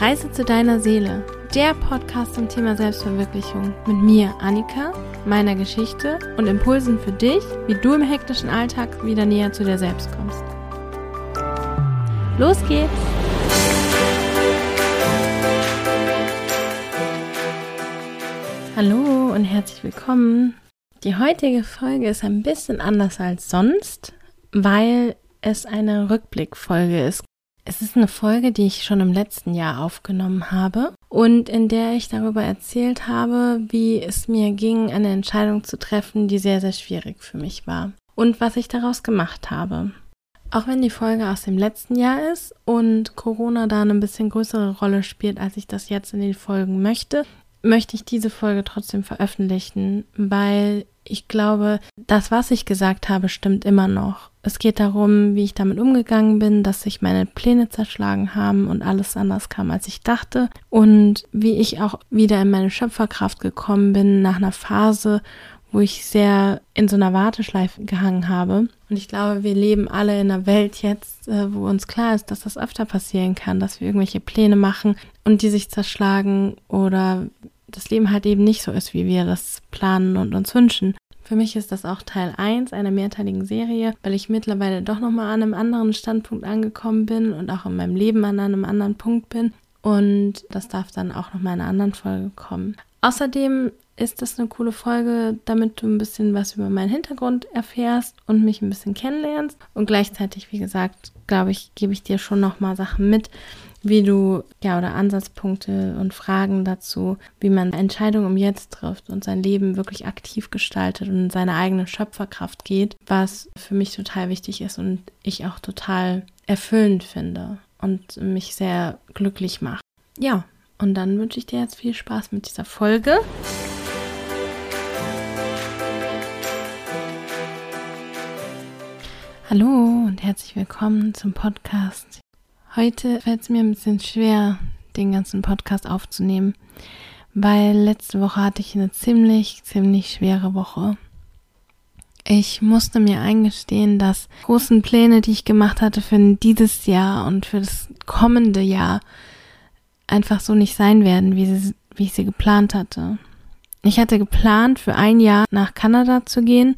Reise zu deiner Seele, der Podcast zum Thema Selbstverwirklichung mit mir, Annika, meiner Geschichte und Impulsen für dich, wie du im hektischen Alltag wieder näher zu dir selbst kommst. Los geht's! Hallo und herzlich willkommen. Die heutige Folge ist ein bisschen anders als sonst, weil es eine Rückblickfolge ist. Es ist eine Folge, die ich schon im letzten Jahr aufgenommen habe und in der ich darüber erzählt habe, wie es mir ging, eine Entscheidung zu treffen, die sehr, sehr schwierig für mich war und was ich daraus gemacht habe. Auch wenn die Folge aus dem letzten Jahr ist und Corona da eine bisschen größere Rolle spielt, als ich das jetzt in den Folgen möchte, möchte ich diese Folge trotzdem veröffentlichen, weil ich glaube, das, was ich gesagt habe, stimmt immer noch. Es geht darum, wie ich damit umgegangen bin, dass sich meine Pläne zerschlagen haben und alles anders kam, als ich dachte. Und wie ich auch wieder in meine Schöpferkraft gekommen bin nach einer Phase, wo ich sehr in so einer Warteschleife gehangen habe. Und ich glaube, wir leben alle in einer Welt jetzt, äh, wo uns klar ist, dass das öfter passieren kann, dass wir irgendwelche Pläne machen und die sich zerschlagen oder das Leben halt eben nicht so ist, wie wir das planen und uns wünschen. Für mich ist das auch Teil 1 einer mehrteiligen Serie, weil ich mittlerweile doch nochmal an einem anderen Standpunkt angekommen bin und auch in meinem Leben an einem anderen Punkt bin. Und das darf dann auch nochmal in einer anderen Folge kommen. Außerdem ist das eine coole Folge, damit du ein bisschen was über meinen Hintergrund erfährst und mich ein bisschen kennenlernst. Und gleichzeitig, wie gesagt, glaube ich, gebe ich dir schon nochmal Sachen mit, wie du, ja, oder Ansatzpunkte und Fragen dazu, wie man Entscheidungen um jetzt trifft und sein Leben wirklich aktiv gestaltet und in seine eigene Schöpferkraft geht, was für mich total wichtig ist und ich auch total erfüllend finde und mich sehr glücklich macht. Ja, und dann wünsche ich dir jetzt viel Spaß mit dieser Folge. Hallo und herzlich willkommen zum Podcast Heute fällt es mir ein bisschen schwer, den ganzen Podcast aufzunehmen, weil letzte Woche hatte ich eine ziemlich, ziemlich schwere Woche. Ich musste mir eingestehen, dass großen Pläne, die ich gemacht hatte für dieses Jahr und für das kommende Jahr, einfach so nicht sein werden, wie, sie, wie ich sie geplant hatte. Ich hatte geplant, für ein Jahr nach Kanada zu gehen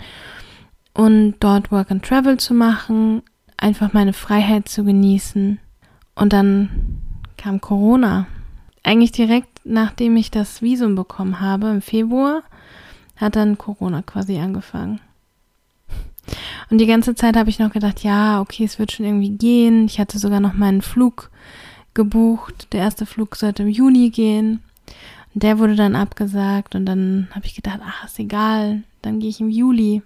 und dort Work and Travel zu machen, einfach meine Freiheit zu genießen und dann kam Corona. Eigentlich direkt nachdem ich das Visum bekommen habe im Februar, hat dann Corona quasi angefangen. Und die ganze Zeit habe ich noch gedacht, ja, okay, es wird schon irgendwie gehen. Ich hatte sogar noch meinen Flug gebucht. Der erste Flug sollte im Juni gehen. Und der wurde dann abgesagt. Und dann habe ich gedacht, ach, ist egal. Dann gehe ich im Juli.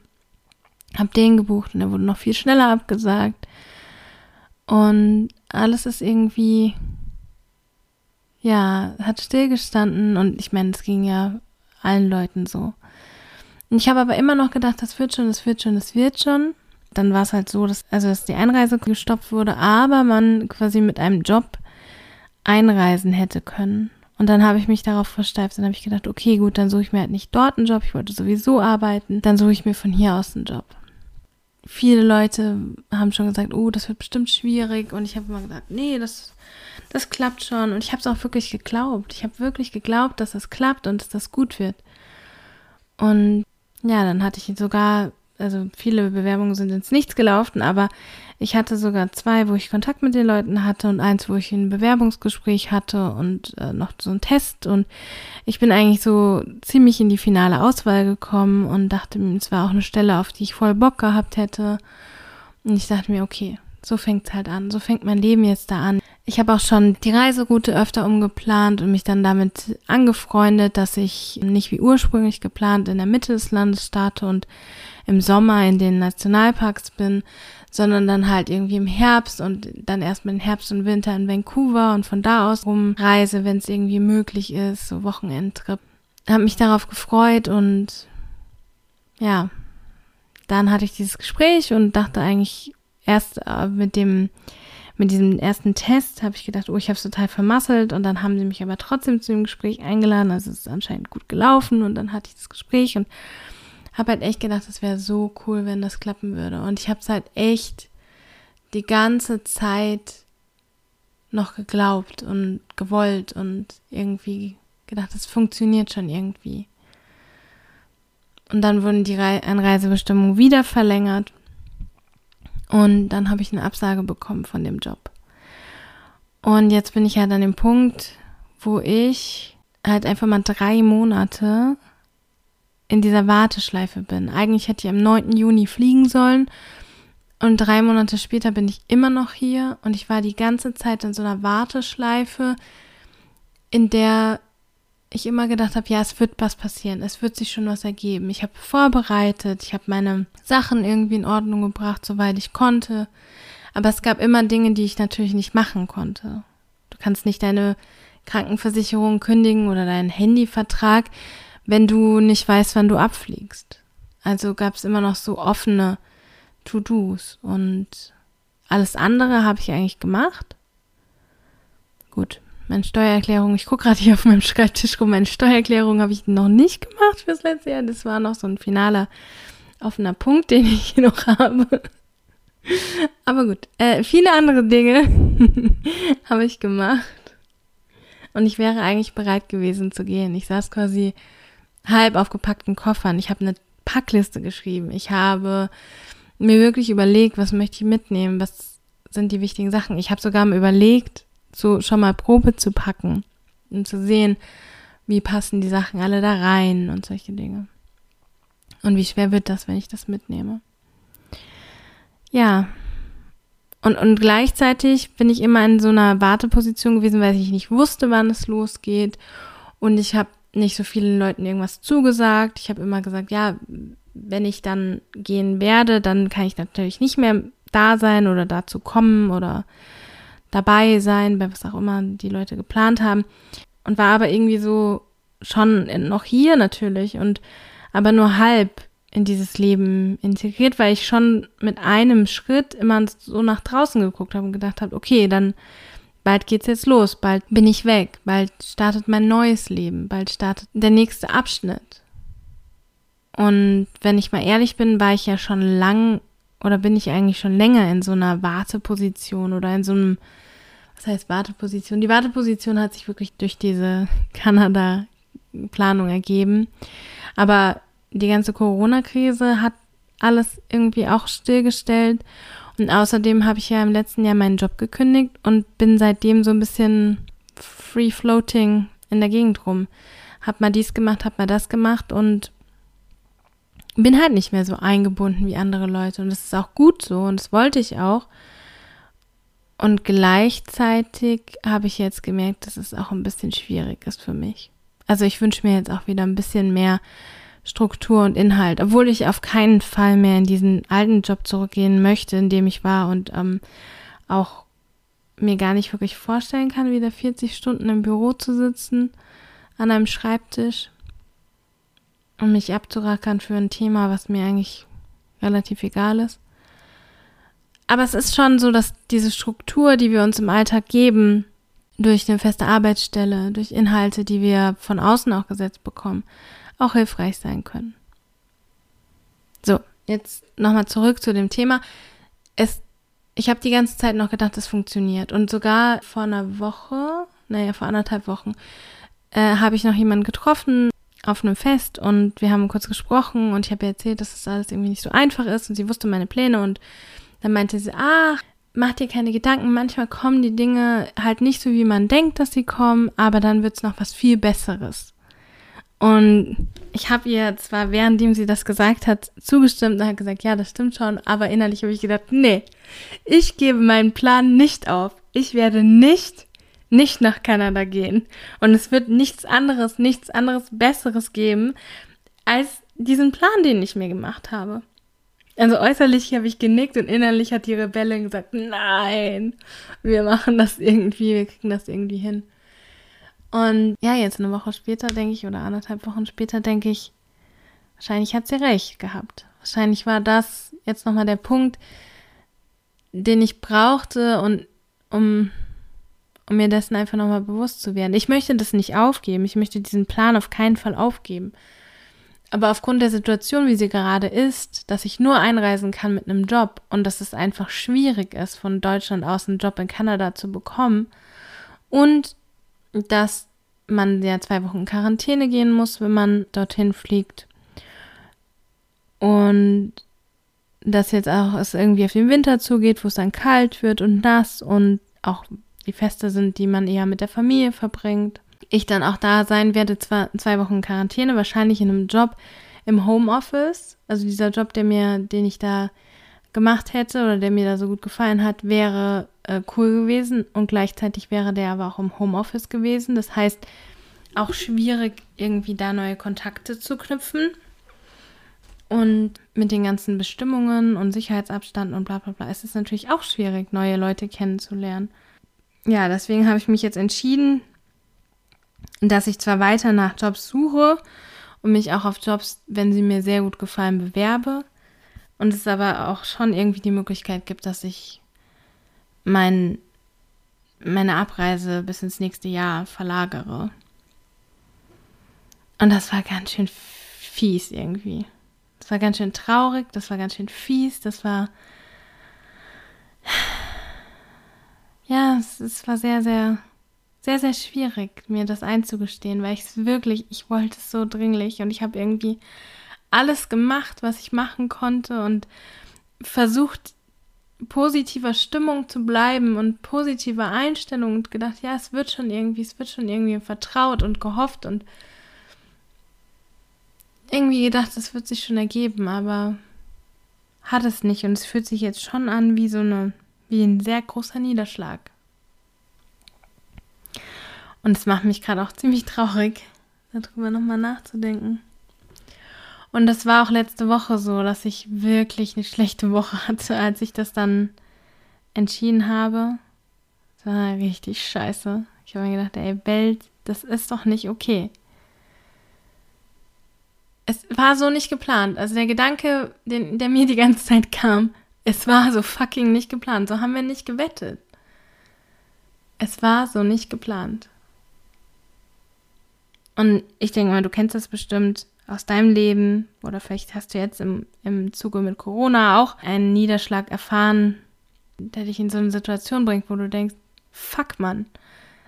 Hab den gebucht und der wurde noch viel schneller abgesagt. Und alles ist irgendwie, ja, hat stillgestanden und ich meine, es ging ja allen Leuten so. Und ich habe aber immer noch gedacht, das wird schon, das wird schon, das wird schon. Dann war es halt so, dass, also, dass die Einreise gestoppt wurde, aber man quasi mit einem Job einreisen hätte können. Und dann habe ich mich darauf versteift. Dann habe ich gedacht, okay, gut, dann suche ich mir halt nicht dort einen Job. Ich wollte sowieso arbeiten. Dann suche ich mir von hier aus einen Job viele Leute haben schon gesagt, oh, das wird bestimmt schwierig. Und ich habe immer gesagt, nee, das, das klappt schon. Und ich habe es auch wirklich geglaubt. Ich habe wirklich geglaubt, dass das klappt und dass das gut wird. Und ja, dann hatte ich sogar, also viele Bewerbungen sind ins Nichts gelaufen, aber ich hatte sogar zwei, wo ich Kontakt mit den Leuten hatte und eins, wo ich ein Bewerbungsgespräch hatte und äh, noch so ein Test. Und ich bin eigentlich so ziemlich in die finale Auswahl gekommen und dachte mir, es war auch eine Stelle, auf die ich voll Bock gehabt hätte. Und ich dachte mir, okay, so fängt's halt an. So fängt mein Leben jetzt da an. Ich habe auch schon die Reiseroute öfter umgeplant und mich dann damit angefreundet, dass ich nicht wie ursprünglich geplant in der Mitte des Landes starte und im Sommer in den Nationalparks bin, sondern dann halt irgendwie im Herbst und dann erstmal den Herbst und Winter in Vancouver und von da aus rumreise, wenn es irgendwie möglich ist, so Wochenendtrip. Habe mich darauf gefreut und ja, dann hatte ich dieses Gespräch und dachte eigentlich erst äh, mit dem mit diesem ersten Test habe ich gedacht, oh, ich habe es total vermasselt und dann haben sie mich aber trotzdem zu dem Gespräch eingeladen, also es ist anscheinend gut gelaufen und dann hatte ich das Gespräch und habe halt echt gedacht, es wäre so cool, wenn das klappen würde. Und ich habe es halt echt die ganze Zeit noch geglaubt und gewollt und irgendwie gedacht, es funktioniert schon irgendwie. Und dann wurden die Re Einreisebestimmungen wieder verlängert. Und dann habe ich eine Absage bekommen von dem Job. Und jetzt bin ich halt an dem Punkt, wo ich halt einfach mal drei Monate in dieser Warteschleife bin. Eigentlich hätte ich am 9. Juni fliegen sollen. Und drei Monate später bin ich immer noch hier und ich war die ganze Zeit in so einer Warteschleife, in der ich immer gedacht habe, ja, es wird was passieren, es wird sich schon was ergeben. Ich habe vorbereitet, ich habe meine Sachen irgendwie in Ordnung gebracht, soweit ich konnte. Aber es gab immer Dinge, die ich natürlich nicht machen konnte. Du kannst nicht deine Krankenversicherung kündigen oder deinen Handyvertrag, wenn du nicht weißt, wann du abfliegst. Also gab es immer noch so offene To-Dos und alles andere habe ich eigentlich gemacht. Gut, meine Steuererklärung, ich gucke gerade hier auf meinem Schreibtisch rum, meine Steuererklärung habe ich noch nicht gemacht fürs letzte Jahr. Das war noch so ein finaler offener Punkt, den ich hier noch habe. Aber gut, äh, viele andere Dinge habe ich gemacht. Und ich wäre eigentlich bereit gewesen zu gehen. Ich saß quasi halb auf gepackten Koffern. Ich habe eine Packliste geschrieben. Ich habe mir wirklich überlegt, was möchte ich mitnehmen, was sind die wichtigen Sachen. Ich habe sogar mal überlegt, so schon mal Probe zu packen und zu sehen, wie passen die Sachen alle da rein und solche Dinge. Und wie schwer wird das, wenn ich das mitnehme? Ja. Und, und gleichzeitig bin ich immer in so einer Warteposition gewesen, weil ich nicht wusste, wann es losgeht. Und ich habe nicht so vielen Leuten irgendwas zugesagt. Ich habe immer gesagt, ja, wenn ich dann gehen werde, dann kann ich natürlich nicht mehr da sein oder dazu kommen oder dabei sein, bei was auch immer die Leute geplant haben. Und war aber irgendwie so schon noch hier natürlich und aber nur halb in dieses Leben integriert, weil ich schon mit einem Schritt immer so nach draußen geguckt habe und gedacht habe, okay, dann bald geht's jetzt los, bald bin ich weg, bald startet mein neues Leben, bald startet der nächste Abschnitt. Und wenn ich mal ehrlich bin, war ich ja schon lang oder bin ich eigentlich schon länger in so einer Warteposition oder in so einem, was heißt Warteposition? Die Warteposition hat sich wirklich durch diese Kanada-Planung ergeben. Aber die ganze Corona-Krise hat alles irgendwie auch stillgestellt. Und außerdem habe ich ja im letzten Jahr meinen Job gekündigt und bin seitdem so ein bisschen free floating in der Gegend rum. Hab mal dies gemacht, hab mal das gemacht und bin halt nicht mehr so eingebunden wie andere Leute und das ist auch gut so und das wollte ich auch. Und gleichzeitig habe ich jetzt gemerkt, dass es auch ein bisschen schwierig ist für mich. Also ich wünsche mir jetzt auch wieder ein bisschen mehr Struktur und Inhalt, obwohl ich auf keinen Fall mehr in diesen alten Job zurückgehen möchte, in dem ich war und ähm, auch mir gar nicht wirklich vorstellen kann, wieder 40 Stunden im Büro zu sitzen, an einem Schreibtisch um mich abzurackern für ein Thema, was mir eigentlich relativ egal ist. Aber es ist schon so, dass diese Struktur, die wir uns im Alltag geben, durch eine feste Arbeitsstelle, durch Inhalte, die wir von außen auch gesetzt bekommen, auch hilfreich sein können. So, jetzt nochmal zurück zu dem Thema. Es, ich habe die ganze Zeit noch gedacht, es funktioniert. Und sogar vor einer Woche, naja, vor anderthalb Wochen, äh, habe ich noch jemanden getroffen, auf einem Fest und wir haben kurz gesprochen und ich habe ihr erzählt, dass das alles irgendwie nicht so einfach ist und sie wusste meine Pläne und dann meinte sie, ach, mach dir keine Gedanken, manchmal kommen die Dinge halt nicht so, wie man denkt, dass sie kommen, aber dann wird's noch was viel Besseres. Und ich habe ihr zwar, währenddem sie das gesagt hat, zugestimmt und hat gesagt, ja, das stimmt schon, aber innerlich habe ich gedacht, nee, ich gebe meinen Plan nicht auf. Ich werde nicht nicht nach Kanada gehen. Und es wird nichts anderes, nichts anderes Besseres geben, als diesen Plan, den ich mir gemacht habe. Also äußerlich habe ich genickt und innerlich hat die Rebellin gesagt, nein, wir machen das irgendwie, wir kriegen das irgendwie hin. Und ja, jetzt eine Woche später denke ich, oder anderthalb Wochen später denke ich, wahrscheinlich hat sie recht gehabt. Wahrscheinlich war das jetzt nochmal der Punkt, den ich brauchte und um um mir dessen einfach nochmal bewusst zu werden. Ich möchte das nicht aufgeben. Ich möchte diesen Plan auf keinen Fall aufgeben. Aber aufgrund der Situation, wie sie gerade ist, dass ich nur einreisen kann mit einem Job und dass es einfach schwierig ist, von Deutschland aus einen Job in Kanada zu bekommen und dass man ja zwei Wochen in Quarantäne gehen muss, wenn man dorthin fliegt. Und dass jetzt auch es irgendwie auf den Winter zugeht, wo es dann kalt wird und nass und auch die Feste sind, die man eher mit der Familie verbringt. Ich dann auch da sein werde, zwar zwei Wochen Quarantäne, wahrscheinlich in einem Job im Homeoffice. Also dieser Job, der mir, den ich da gemacht hätte oder der mir da so gut gefallen hat, wäre äh, cool gewesen und gleichzeitig wäre der aber auch im Homeoffice gewesen. Das heißt, auch schwierig, irgendwie da neue Kontakte zu knüpfen. Und mit den ganzen Bestimmungen und Sicherheitsabstand und bla bla bla ist es natürlich auch schwierig, neue Leute kennenzulernen. Ja, deswegen habe ich mich jetzt entschieden, dass ich zwar weiter nach Jobs suche und mich auch auf Jobs, wenn sie mir sehr gut gefallen, bewerbe. Und es aber auch schon irgendwie die Möglichkeit gibt, dass ich mein, meine Abreise bis ins nächste Jahr verlagere. Und das war ganz schön fies irgendwie. Das war ganz schön traurig, das war ganz schön fies, das war. Ja, es, es war sehr, sehr, sehr, sehr schwierig, mir das einzugestehen, weil ich es wirklich, ich wollte es so dringlich und ich habe irgendwie alles gemacht, was ich machen konnte und versucht, positiver Stimmung zu bleiben und positiver Einstellung und gedacht, ja, es wird schon irgendwie, es wird schon irgendwie vertraut und gehofft und irgendwie gedacht, es wird sich schon ergeben, aber hat es nicht und es fühlt sich jetzt schon an wie so eine, wie ein sehr großer Niederschlag. Und es macht mich gerade auch ziemlich traurig, darüber nochmal nachzudenken. Und das war auch letzte Woche so, dass ich wirklich eine schlechte Woche hatte, als ich das dann entschieden habe. Das war richtig scheiße. Ich habe mir gedacht, ey, Welt, das ist doch nicht okay es war so nicht geplant. Also der Gedanke, den, der mir die ganze Zeit kam, es war so fucking nicht geplant. So haben wir nicht gewettet. Es war so nicht geplant. Und ich denke mal, du kennst das bestimmt aus deinem Leben oder vielleicht hast du jetzt im, im Zuge mit Corona auch einen Niederschlag erfahren, der dich in so eine Situation bringt, wo du denkst, fuck man,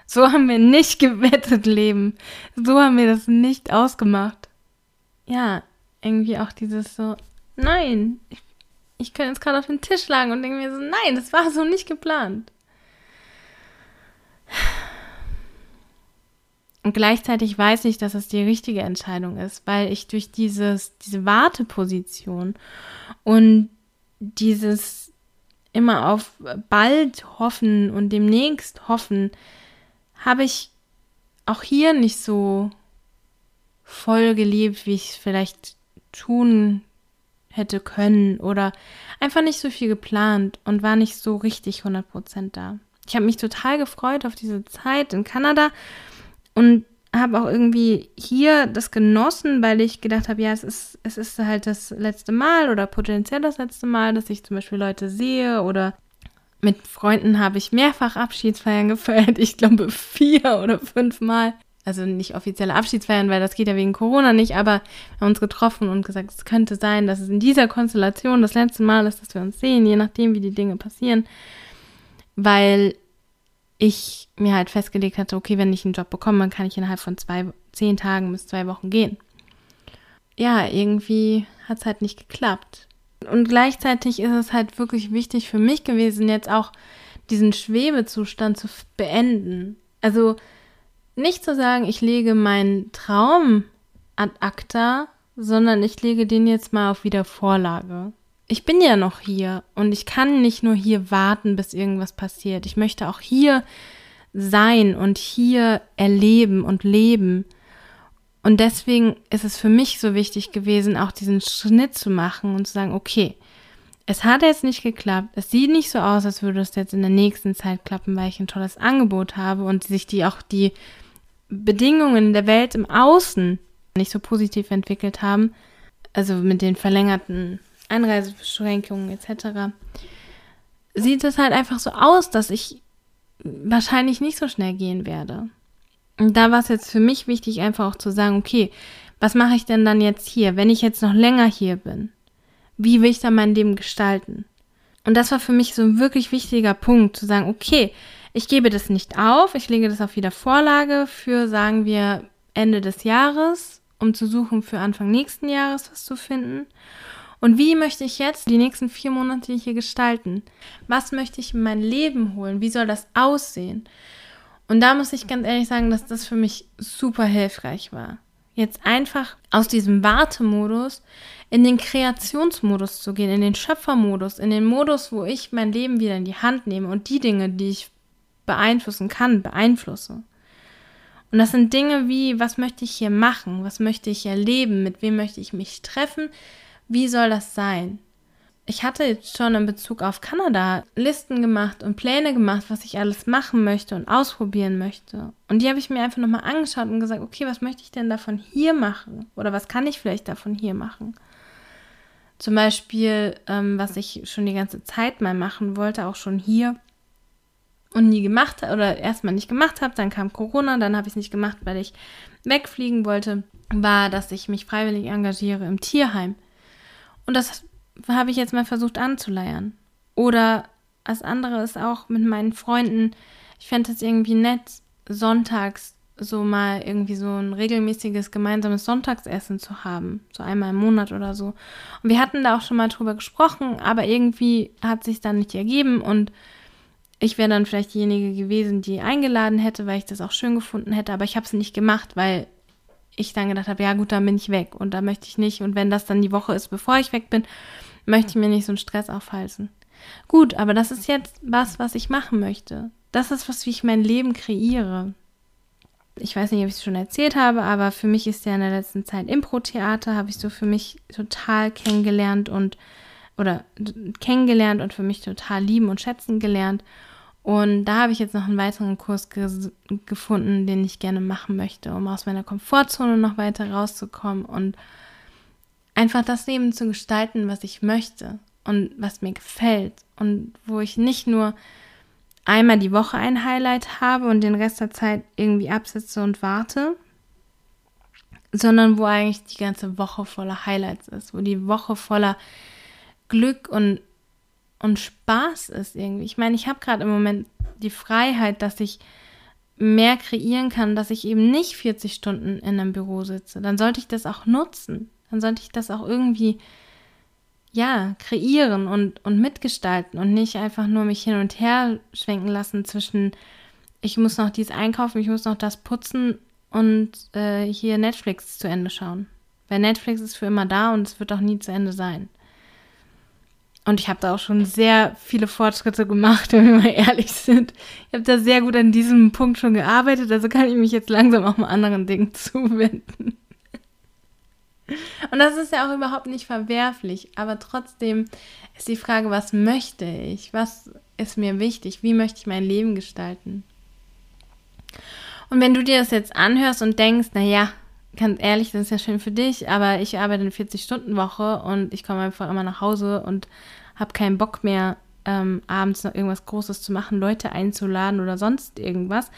so haben wir nicht gewettet, Leben. So haben wir das nicht ausgemacht ja, irgendwie auch dieses so, nein, ich, ich könnte jetzt gerade auf den Tisch schlagen und denke mir so, nein, das war so nicht geplant. Und gleichzeitig weiß ich, dass es die richtige Entscheidung ist, weil ich durch dieses, diese Warteposition und dieses immer auf bald hoffen und demnächst hoffen, habe ich auch hier nicht so voll gelebt, wie ich es vielleicht tun hätte können oder einfach nicht so viel geplant und war nicht so richtig 100% da. Ich habe mich total gefreut auf diese Zeit in Kanada und habe auch irgendwie hier das genossen, weil ich gedacht habe, ja, es ist, es ist halt das letzte Mal oder potenziell das letzte Mal, dass ich zum Beispiel Leute sehe oder mit Freunden habe ich mehrfach Abschiedsfeiern gefeiert. Ich glaube vier oder fünf Mal also nicht offizielle Abschiedsfeiern, weil das geht ja wegen Corona nicht, aber wir haben uns getroffen und gesagt, es könnte sein, dass es in dieser Konstellation das letzte Mal ist, dass wir uns sehen, je nachdem, wie die Dinge passieren, weil ich mir halt festgelegt hatte, okay, wenn ich einen Job bekomme, dann kann ich innerhalb von zwei, zehn Tagen bis zwei Wochen gehen. Ja, irgendwie hat es halt nicht geklappt. Und gleichzeitig ist es halt wirklich wichtig für mich gewesen, jetzt auch diesen Schwebezustand zu beenden. Also nicht zu sagen, ich lege meinen Traum ad acta, sondern ich lege den jetzt mal auf Wiedervorlage. Ich bin ja noch hier und ich kann nicht nur hier warten, bis irgendwas passiert. Ich möchte auch hier sein und hier erleben und leben. Und deswegen ist es für mich so wichtig gewesen, auch diesen Schnitt zu machen und zu sagen, okay, es hat jetzt nicht geklappt. Es sieht nicht so aus, als würde es jetzt in der nächsten Zeit klappen, weil ich ein tolles Angebot habe und sich die auch die Bedingungen der Welt im Außen nicht so positiv entwickelt haben, also mit den verlängerten Einreisebeschränkungen etc., sieht es halt einfach so aus, dass ich wahrscheinlich nicht so schnell gehen werde. Und da war es jetzt für mich wichtig, einfach auch zu sagen, okay, Was mache ich denn dann jetzt hier, wenn ich jetzt noch länger hier bin? Wie will ich dann mein Leben gestalten? Und das war für mich so ein wirklich wichtiger Punkt, zu sagen, okay, ich gebe das nicht auf, ich lege das auf wieder Vorlage für, sagen wir, Ende des Jahres, um zu suchen für Anfang nächsten Jahres was zu finden. Und wie möchte ich jetzt die nächsten vier Monate hier gestalten? Was möchte ich in mein Leben holen? Wie soll das aussehen? Und da muss ich ganz ehrlich sagen, dass das für mich super hilfreich war. Jetzt einfach aus diesem Wartemodus in den Kreationsmodus zu gehen, in den Schöpfermodus, in den Modus, wo ich mein Leben wieder in die Hand nehme und die Dinge, die ich beeinflussen kann, beeinflusse. Und das sind Dinge wie, was möchte ich hier machen? Was möchte ich erleben? Mit wem möchte ich mich treffen? Wie soll das sein? Ich hatte jetzt schon in Bezug auf Kanada Listen gemacht und Pläne gemacht, was ich alles machen möchte und ausprobieren möchte. Und die habe ich mir einfach nochmal angeschaut und gesagt, okay, was möchte ich denn davon hier machen? Oder was kann ich vielleicht davon hier machen? Zum Beispiel, ähm, was ich schon die ganze Zeit mal machen wollte, auch schon hier und nie gemacht oder erstmal nicht gemacht habe, dann kam Corona, dann habe ich es nicht gemacht, weil ich wegfliegen wollte, war, dass ich mich freiwillig engagiere im Tierheim. Und das habe ich jetzt mal versucht anzuleiern. Oder das andere ist auch mit meinen Freunden, ich fände es irgendwie nett, sonntags so mal irgendwie so ein regelmäßiges gemeinsames Sonntagsessen zu haben, so einmal im Monat oder so. Und wir hatten da auch schon mal drüber gesprochen, aber irgendwie hat sich dann nicht ergeben und ich wäre dann vielleicht diejenige gewesen, die eingeladen hätte, weil ich das auch schön gefunden hätte, aber ich habe es nicht gemacht, weil ich dann gedacht habe, ja gut, dann bin ich weg und da möchte ich nicht. Und wenn das dann die Woche ist, bevor ich weg bin, möchte ich mir nicht so einen Stress aufhalsen. Gut, aber das ist jetzt was, was ich machen möchte. Das ist was, wie ich mein Leben kreiere. Ich weiß nicht, ob ich es schon erzählt habe, aber für mich ist ja in der letzten Zeit Impro-Theater, habe ich so für mich total kennengelernt und oder kennengelernt und für mich total lieben und schätzen gelernt. Und da habe ich jetzt noch einen weiteren Kurs ge gefunden, den ich gerne machen möchte, um aus meiner Komfortzone noch weiter rauszukommen und einfach das Leben zu gestalten, was ich möchte und was mir gefällt. Und wo ich nicht nur einmal die Woche ein Highlight habe und den Rest der Zeit irgendwie absitze und warte, sondern wo eigentlich die ganze Woche voller Highlights ist, wo die Woche voller Glück und und Spaß ist irgendwie. Ich meine, ich habe gerade im Moment die Freiheit, dass ich mehr kreieren kann, dass ich eben nicht 40 Stunden in einem Büro sitze. Dann sollte ich das auch nutzen. Dann sollte ich das auch irgendwie, ja, kreieren und, und mitgestalten und nicht einfach nur mich hin und her schwenken lassen zwischen, ich muss noch dies einkaufen, ich muss noch das putzen und äh, hier Netflix zu Ende schauen. Weil Netflix ist für immer da und es wird auch nie zu Ende sein. Und ich habe da auch schon sehr viele Fortschritte gemacht, wenn wir mal ehrlich sind. Ich habe da sehr gut an diesem Punkt schon gearbeitet, also kann ich mich jetzt langsam auch mal anderen Dingen zuwenden. Und das ist ja auch überhaupt nicht verwerflich, aber trotzdem ist die Frage, was möchte ich? Was ist mir wichtig? Wie möchte ich mein Leben gestalten? Und wenn du dir das jetzt anhörst und denkst, naja, ganz ehrlich, das ist ja schön für dich, aber ich arbeite eine 40-Stunden-Woche und ich komme einfach immer nach Hause und habe keinen Bock mehr, ähm, abends noch irgendwas Großes zu machen, Leute einzuladen oder sonst irgendwas.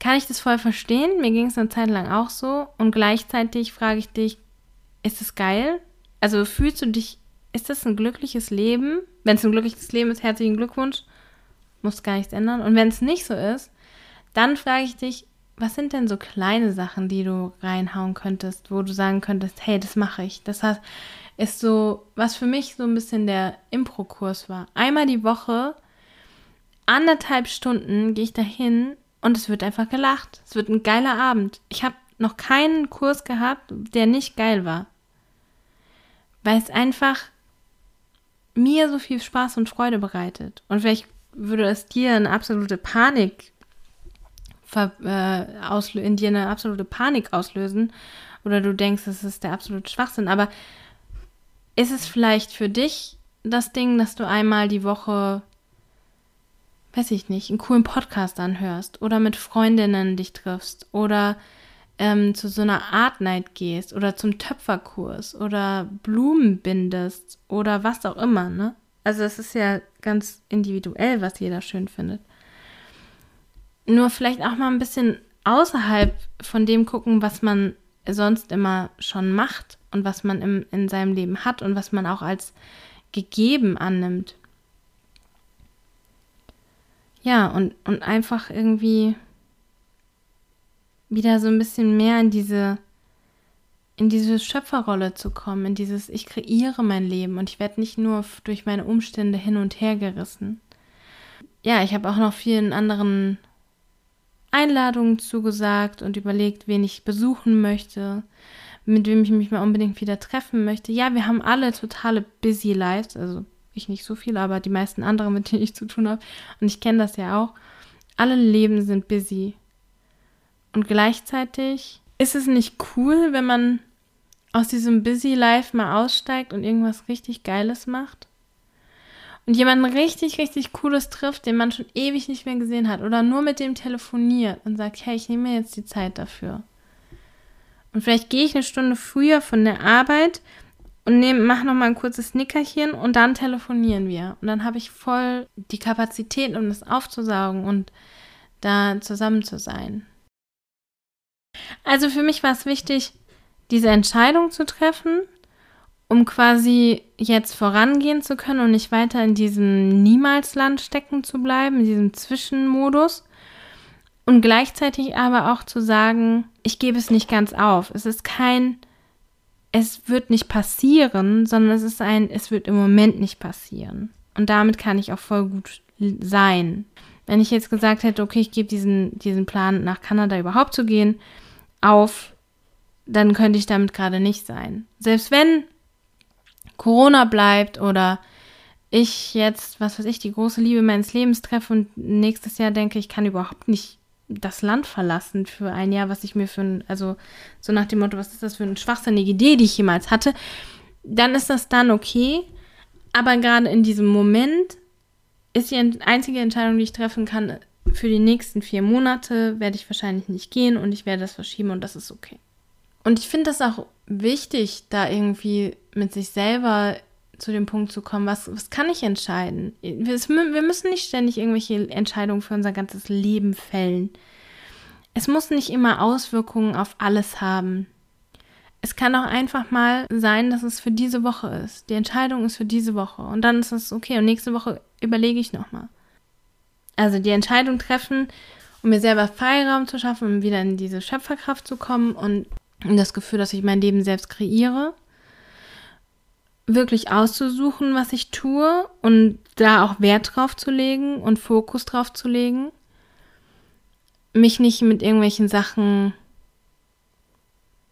Kann ich das voll verstehen? Mir ging es eine Zeit lang auch so. Und gleichzeitig frage ich dich, ist es geil? Also fühlst du dich, ist das ein glückliches Leben? Wenn es ein glückliches Leben ist, herzlichen Glückwunsch. Muss gar nichts ändern. Und wenn es nicht so ist, dann frage ich dich, was sind denn so kleine Sachen, die du reinhauen könntest, wo du sagen könntest, hey, das mache ich. Das heißt, ist so, was für mich so ein bisschen der Impro-Kurs war. Einmal die Woche, anderthalb Stunden gehe ich dahin und es wird einfach gelacht. Es wird ein geiler Abend. Ich habe noch keinen Kurs gehabt, der nicht geil war. Weil es einfach mir so viel Spaß und Freude bereitet. Und vielleicht würde es dir eine absolute Panik äh, in dir eine absolute Panik auslösen oder du denkst, es ist der absolute Schwachsinn. Aber ist es vielleicht für dich das Ding, dass du einmal die Woche, weiß ich nicht, einen coolen Podcast anhörst oder mit Freundinnen dich triffst oder ähm, zu so einer Art Night gehst oder zum Töpferkurs oder Blumen bindest oder was auch immer, ne? Also es ist ja ganz individuell, was jeder schön findet. Nur vielleicht auch mal ein bisschen außerhalb von dem gucken, was man sonst immer schon macht und was man im, in seinem Leben hat und was man auch als gegeben annimmt. Ja, und, und einfach irgendwie wieder so ein bisschen mehr in diese, in diese Schöpferrolle zu kommen, in dieses, ich kreiere mein Leben und ich werde nicht nur durch meine Umstände hin und her gerissen. Ja, ich habe auch noch vielen anderen Einladungen zugesagt und überlegt, wen ich besuchen möchte, mit wem ich mich mal unbedingt wieder treffen möchte. Ja, wir haben alle totale busy lives, also ich nicht so viel, aber die meisten anderen, mit denen ich zu tun habe, und ich kenne das ja auch. Alle Leben sind busy. Und gleichzeitig ist es nicht cool, wenn man aus diesem busy life mal aussteigt und irgendwas richtig Geiles macht? Und jemanden richtig, richtig Cooles trifft, den man schon ewig nicht mehr gesehen hat oder nur mit dem telefoniert und sagt, hey, ich nehme mir jetzt die Zeit dafür. Und vielleicht gehe ich eine Stunde früher von der Arbeit und nehme, mache nochmal ein kurzes Nickerchen und dann telefonieren wir. Und dann habe ich voll die Kapazität, um das aufzusaugen und da zusammen zu sein. Also für mich war es wichtig, diese Entscheidung zu treffen um quasi jetzt vorangehen zu können und nicht weiter in diesem Niemalsland stecken zu bleiben, in diesem Zwischenmodus. Und gleichzeitig aber auch zu sagen, ich gebe es nicht ganz auf. Es ist kein, es wird nicht passieren, sondern es ist ein, es wird im Moment nicht passieren. Und damit kann ich auch voll gut sein. Wenn ich jetzt gesagt hätte, okay, ich gebe diesen, diesen Plan, nach Kanada überhaupt zu gehen, auf, dann könnte ich damit gerade nicht sein. Selbst wenn Corona bleibt oder ich jetzt, was weiß ich, die große Liebe meines Lebens treffe und nächstes Jahr denke, ich kann überhaupt nicht das Land verlassen für ein Jahr, was ich mir für ein, also so nach dem Motto, was ist das für eine schwachsinnige Idee, die ich jemals hatte, dann ist das dann okay. Aber gerade in diesem Moment ist die einzige Entscheidung, die ich treffen kann, für die nächsten vier Monate werde ich wahrscheinlich nicht gehen und ich werde das verschieben und das ist okay. Und ich finde das auch wichtig, da irgendwie mit sich selber zu dem Punkt zu kommen, was, was kann ich entscheiden? Wir, wir müssen nicht ständig irgendwelche Entscheidungen für unser ganzes Leben fällen. Es muss nicht immer Auswirkungen auf alles haben. Es kann auch einfach mal sein, dass es für diese Woche ist. Die Entscheidung ist für diese Woche. Und dann ist es okay. Und nächste Woche überlege ich nochmal. Also die Entscheidung treffen, um mir selber Freiraum zu schaffen, um wieder in diese Schöpferkraft zu kommen und das Gefühl, dass ich mein Leben selbst kreiere, wirklich auszusuchen, was ich tue und da auch Wert drauf zu legen und Fokus drauf zu legen, mich nicht mit irgendwelchen Sachen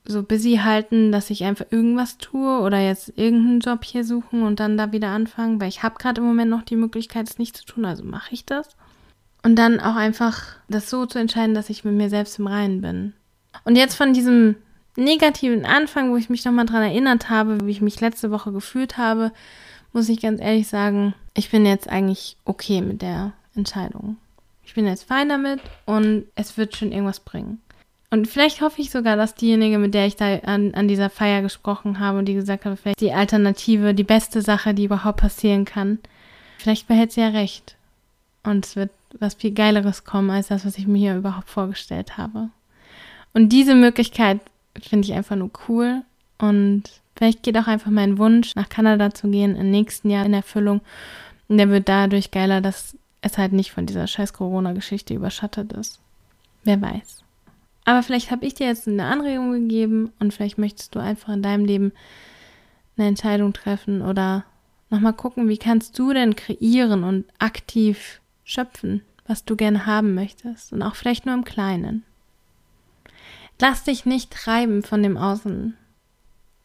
so busy halten, dass ich einfach irgendwas tue oder jetzt irgendeinen Job hier suchen und dann da wieder anfangen, weil ich habe gerade im Moment noch die Möglichkeit, es nicht zu tun, also mache ich das. Und dann auch einfach das so zu entscheiden, dass ich mit mir selbst im Reinen bin. Und jetzt von diesem negativen Anfang, wo ich mich nochmal dran erinnert habe, wie ich mich letzte Woche gefühlt habe, muss ich ganz ehrlich sagen, ich bin jetzt eigentlich okay mit der Entscheidung. Ich bin jetzt fein damit und es wird schon irgendwas bringen. Und vielleicht hoffe ich sogar, dass diejenige, mit der ich da an, an dieser Feier gesprochen habe und die gesagt habe, vielleicht die Alternative, die beste Sache, die überhaupt passieren kann, vielleicht behält sie ja recht. Und es wird was viel Geileres kommen als das, was ich mir hier überhaupt vorgestellt habe. Und diese Möglichkeit finde ich einfach nur cool. Und vielleicht geht auch einfach mein Wunsch, nach Kanada zu gehen, im nächsten Jahr in Erfüllung. Und der wird dadurch geiler, dass es halt nicht von dieser scheiß Corona-Geschichte überschattet ist. Wer weiß. Aber vielleicht habe ich dir jetzt eine Anregung gegeben und vielleicht möchtest du einfach in deinem Leben eine Entscheidung treffen oder nochmal gucken, wie kannst du denn kreieren und aktiv schöpfen, was du gerne haben möchtest und auch vielleicht nur im Kleinen. Lass dich nicht treiben von dem Außen.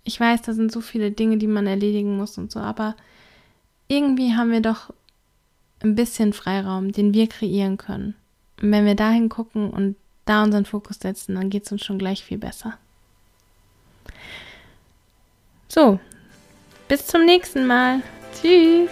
Ich weiß, da sind so viele Dinge, die man erledigen muss und so, aber irgendwie haben wir doch ein bisschen Freiraum, den wir kreieren können. Und wenn wir dahin gucken und da unseren Fokus setzen, dann geht es uns schon gleich viel besser. So, bis zum nächsten Mal. Tschüss.